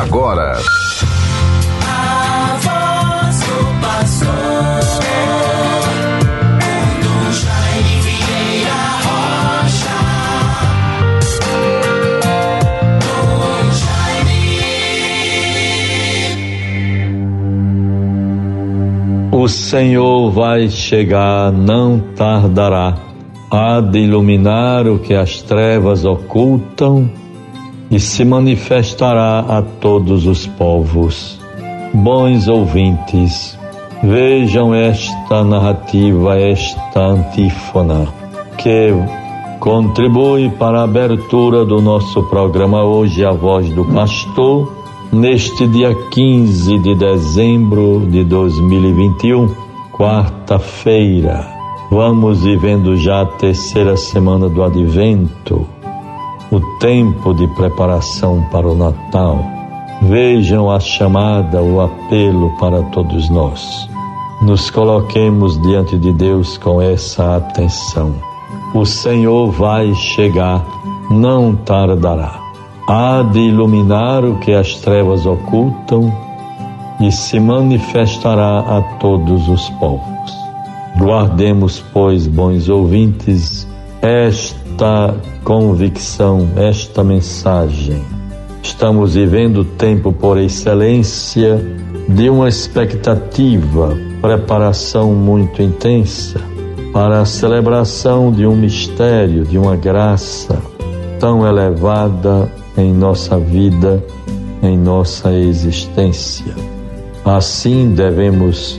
agora. A voz do pastor. O Senhor vai chegar, não tardará. Há de iluminar o que as trevas ocultam e se manifestará a todos os povos. Bons ouvintes, vejam esta narrativa, esta antífona, que contribui para a abertura do nosso programa hoje, A Voz do Pastor, neste dia 15 de dezembro de 2021, quarta-feira. Vamos vivendo já a terceira semana do Advento o tempo de preparação para o Natal. Vejam a chamada, o apelo para todos nós. Nos coloquemos diante de Deus com essa atenção. O Senhor vai chegar, não tardará. Há de iluminar o que as trevas ocultam e se manifestará a todos os povos. Guardemos, pois, bons ouvintes, esta convicção, esta mensagem. Estamos vivendo o tempo por excelência de uma expectativa, preparação muito intensa para a celebração de um mistério, de uma graça tão elevada em nossa vida, em nossa existência. Assim devemos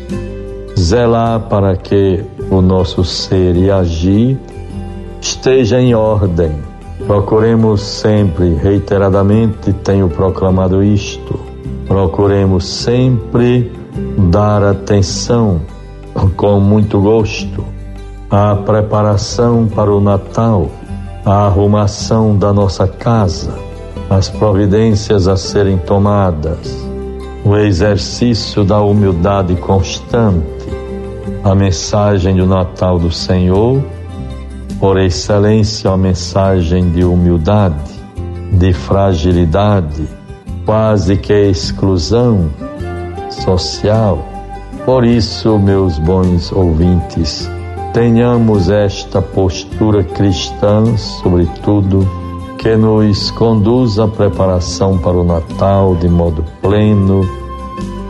zelar para que o nosso ser e agir esteja em ordem. Procuremos sempre, reiteradamente tenho proclamado isto, procuremos sempre dar atenção com muito gosto à preparação para o Natal, à arrumação da nossa casa, as providências a serem tomadas, o exercício da humildade constante, a mensagem do Natal do Senhor por excelência, a mensagem de humildade, de fragilidade, quase que exclusão social. Por isso, meus bons ouvintes, tenhamos esta postura cristã, sobretudo, que nos conduz à preparação para o Natal de modo pleno,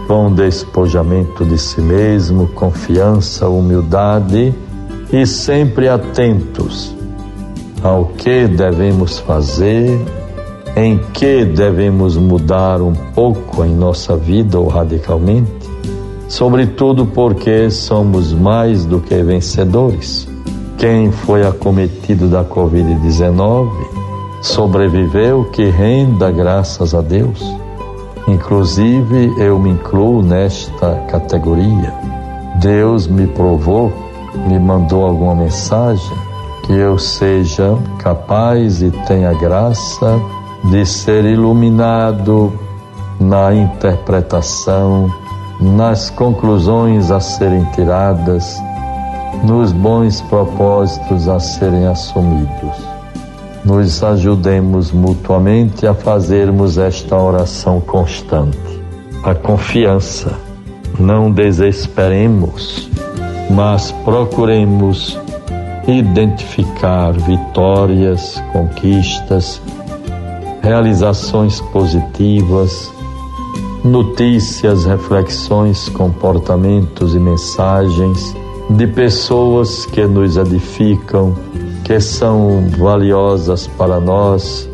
com despojamento de si mesmo, confiança, humildade e sempre atentos ao que devemos fazer, em que devemos mudar um pouco em nossa vida ou radicalmente, sobretudo porque somos mais do que vencedores. Quem foi acometido da Covid-19 sobreviveu, que renda graças a Deus. Inclusive, eu me incluo nesta categoria. Deus me provou me mandou alguma mensagem, que eu seja capaz e tenha graça de ser iluminado na interpretação, nas conclusões a serem tiradas, nos bons propósitos a serem assumidos. Nos ajudemos mutuamente a fazermos esta oração constante. A confiança, não desesperemos mas procuremos identificar vitórias, conquistas, realizações positivas, notícias, reflexões, comportamentos e mensagens de pessoas que nos edificam, que são valiosas para nós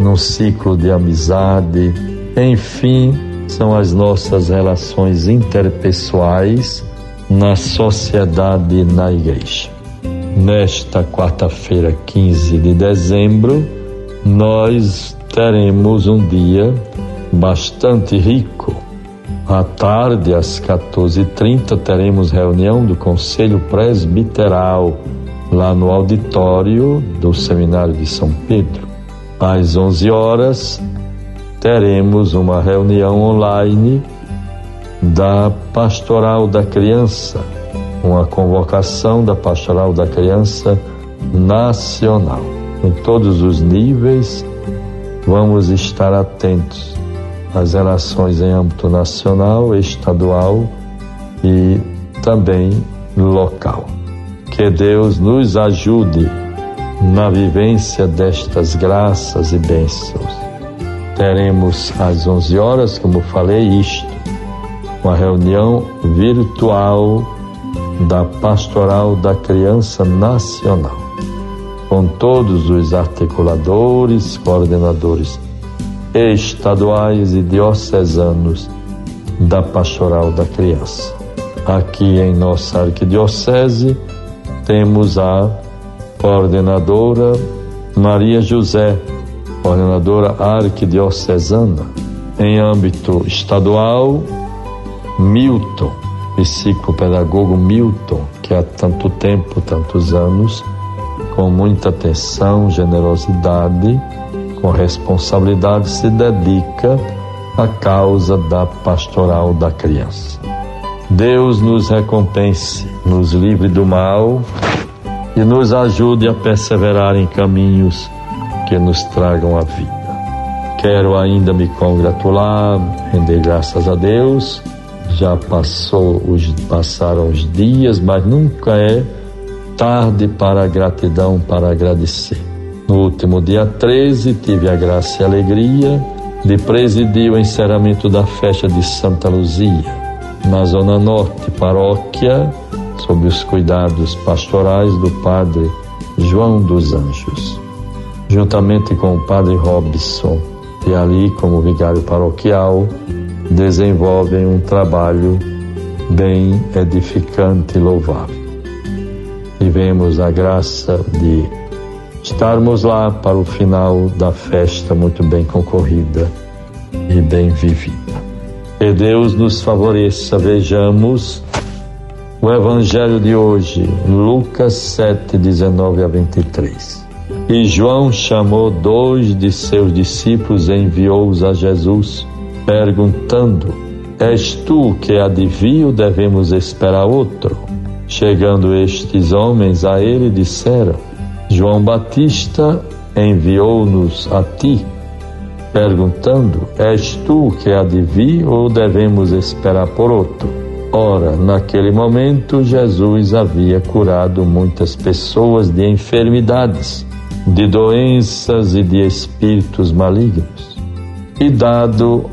num ciclo de amizade, enfim, são as nossas relações interpessoais na sociedade e na igreja. Nesta quarta-feira, 15 de dezembro, nós teremos um dia bastante rico. À tarde, às 14h30, teremos reunião do Conselho Presbiteral lá no auditório do Seminário de São Pedro. Às 11 horas, teremos uma reunião online da Pastoral da Criança, uma convocação da Pastoral da Criança Nacional. Em todos os níveis, vamos estar atentos as relações em âmbito nacional, estadual e também local. Que Deus nos ajude na vivência destas graças e bênçãos. Teremos às 11 horas, como falei, isto, uma reunião virtual da Pastoral da Criança Nacional, com todos os articuladores, coordenadores estaduais e diocesanos da Pastoral da Criança. Aqui em nossa arquidiocese temos a coordenadora Maria José, coordenadora arquidiocesana. Em âmbito estadual, Milton, psicopedagogo Milton, que há tanto tempo, tantos anos, com muita atenção, generosidade, com responsabilidade, se dedica à causa da pastoral da criança. Deus nos recompense, nos livre do mal e nos ajude a perseverar em caminhos que nos tragam a vida. Quero ainda me congratular, render graças a Deus. Já passou os, passaram os dias, mas nunca é tarde para a gratidão, para agradecer. No último dia 13, tive a graça e a alegria de presidir o encerramento da festa de Santa Luzia na Zona Norte, paróquia, sob os cuidados pastorais do Padre João dos Anjos, juntamente com o Padre Robson, e ali, como vigário paroquial, desenvolvem um trabalho bem edificante e louvável. Tivemos a graça de estarmos lá para o final da festa muito bem concorrida e bem vivida. Que Deus nos favoreça. Vejamos o Evangelho de hoje, Lucas 7, 19 a 23. E João chamou dois de seus discípulos e enviou-os a Jesus, perguntando: És tu que adivinha ou devemos esperar outro? Chegando estes homens a ele, disseram: João Batista enviou-nos a ti perguntando: És tu que vir ou devemos esperar por outro? Ora, naquele momento, Jesus havia curado muitas pessoas de enfermidades, de doenças e de espíritos malignos, e dado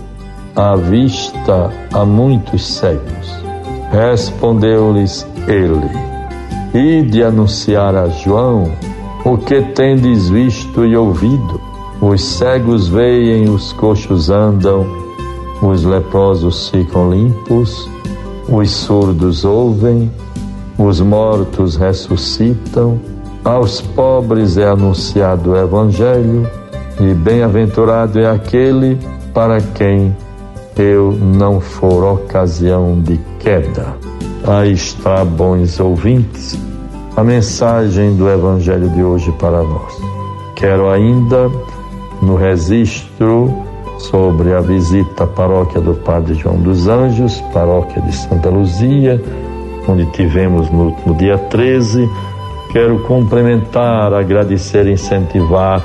a vista a muitos cegos. Respondeu-lhes ele: E de anunciar a João o que tendes visto e ouvido os cegos veem, os coxos andam, os leprosos ficam limpos, os surdos ouvem, os mortos ressuscitam, aos pobres é anunciado o Evangelho, e bem-aventurado é aquele para quem eu não for ocasião de queda. Aí está, bons ouvintes, a mensagem do Evangelho de hoje para nós. Quero ainda no registro sobre a visita à paróquia do Padre João dos Anjos, paróquia de Santa Luzia, onde tivemos no, no dia 13. Quero complementar, agradecer, incentivar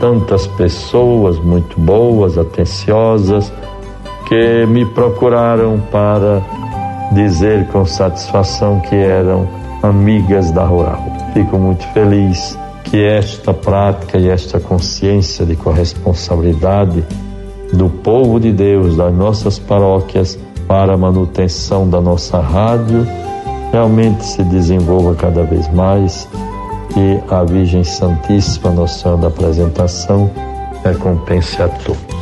tantas pessoas muito boas, atenciosas, que me procuraram para dizer com satisfação que eram amigas da Rural. Fico muito feliz que esta prática e esta consciência de corresponsabilidade do povo de Deus, das nossas paróquias, para a manutenção da nossa rádio, realmente se desenvolva cada vez mais e a Virgem Santíssima, Nossa Senhora da Apresentação, recompense a todos.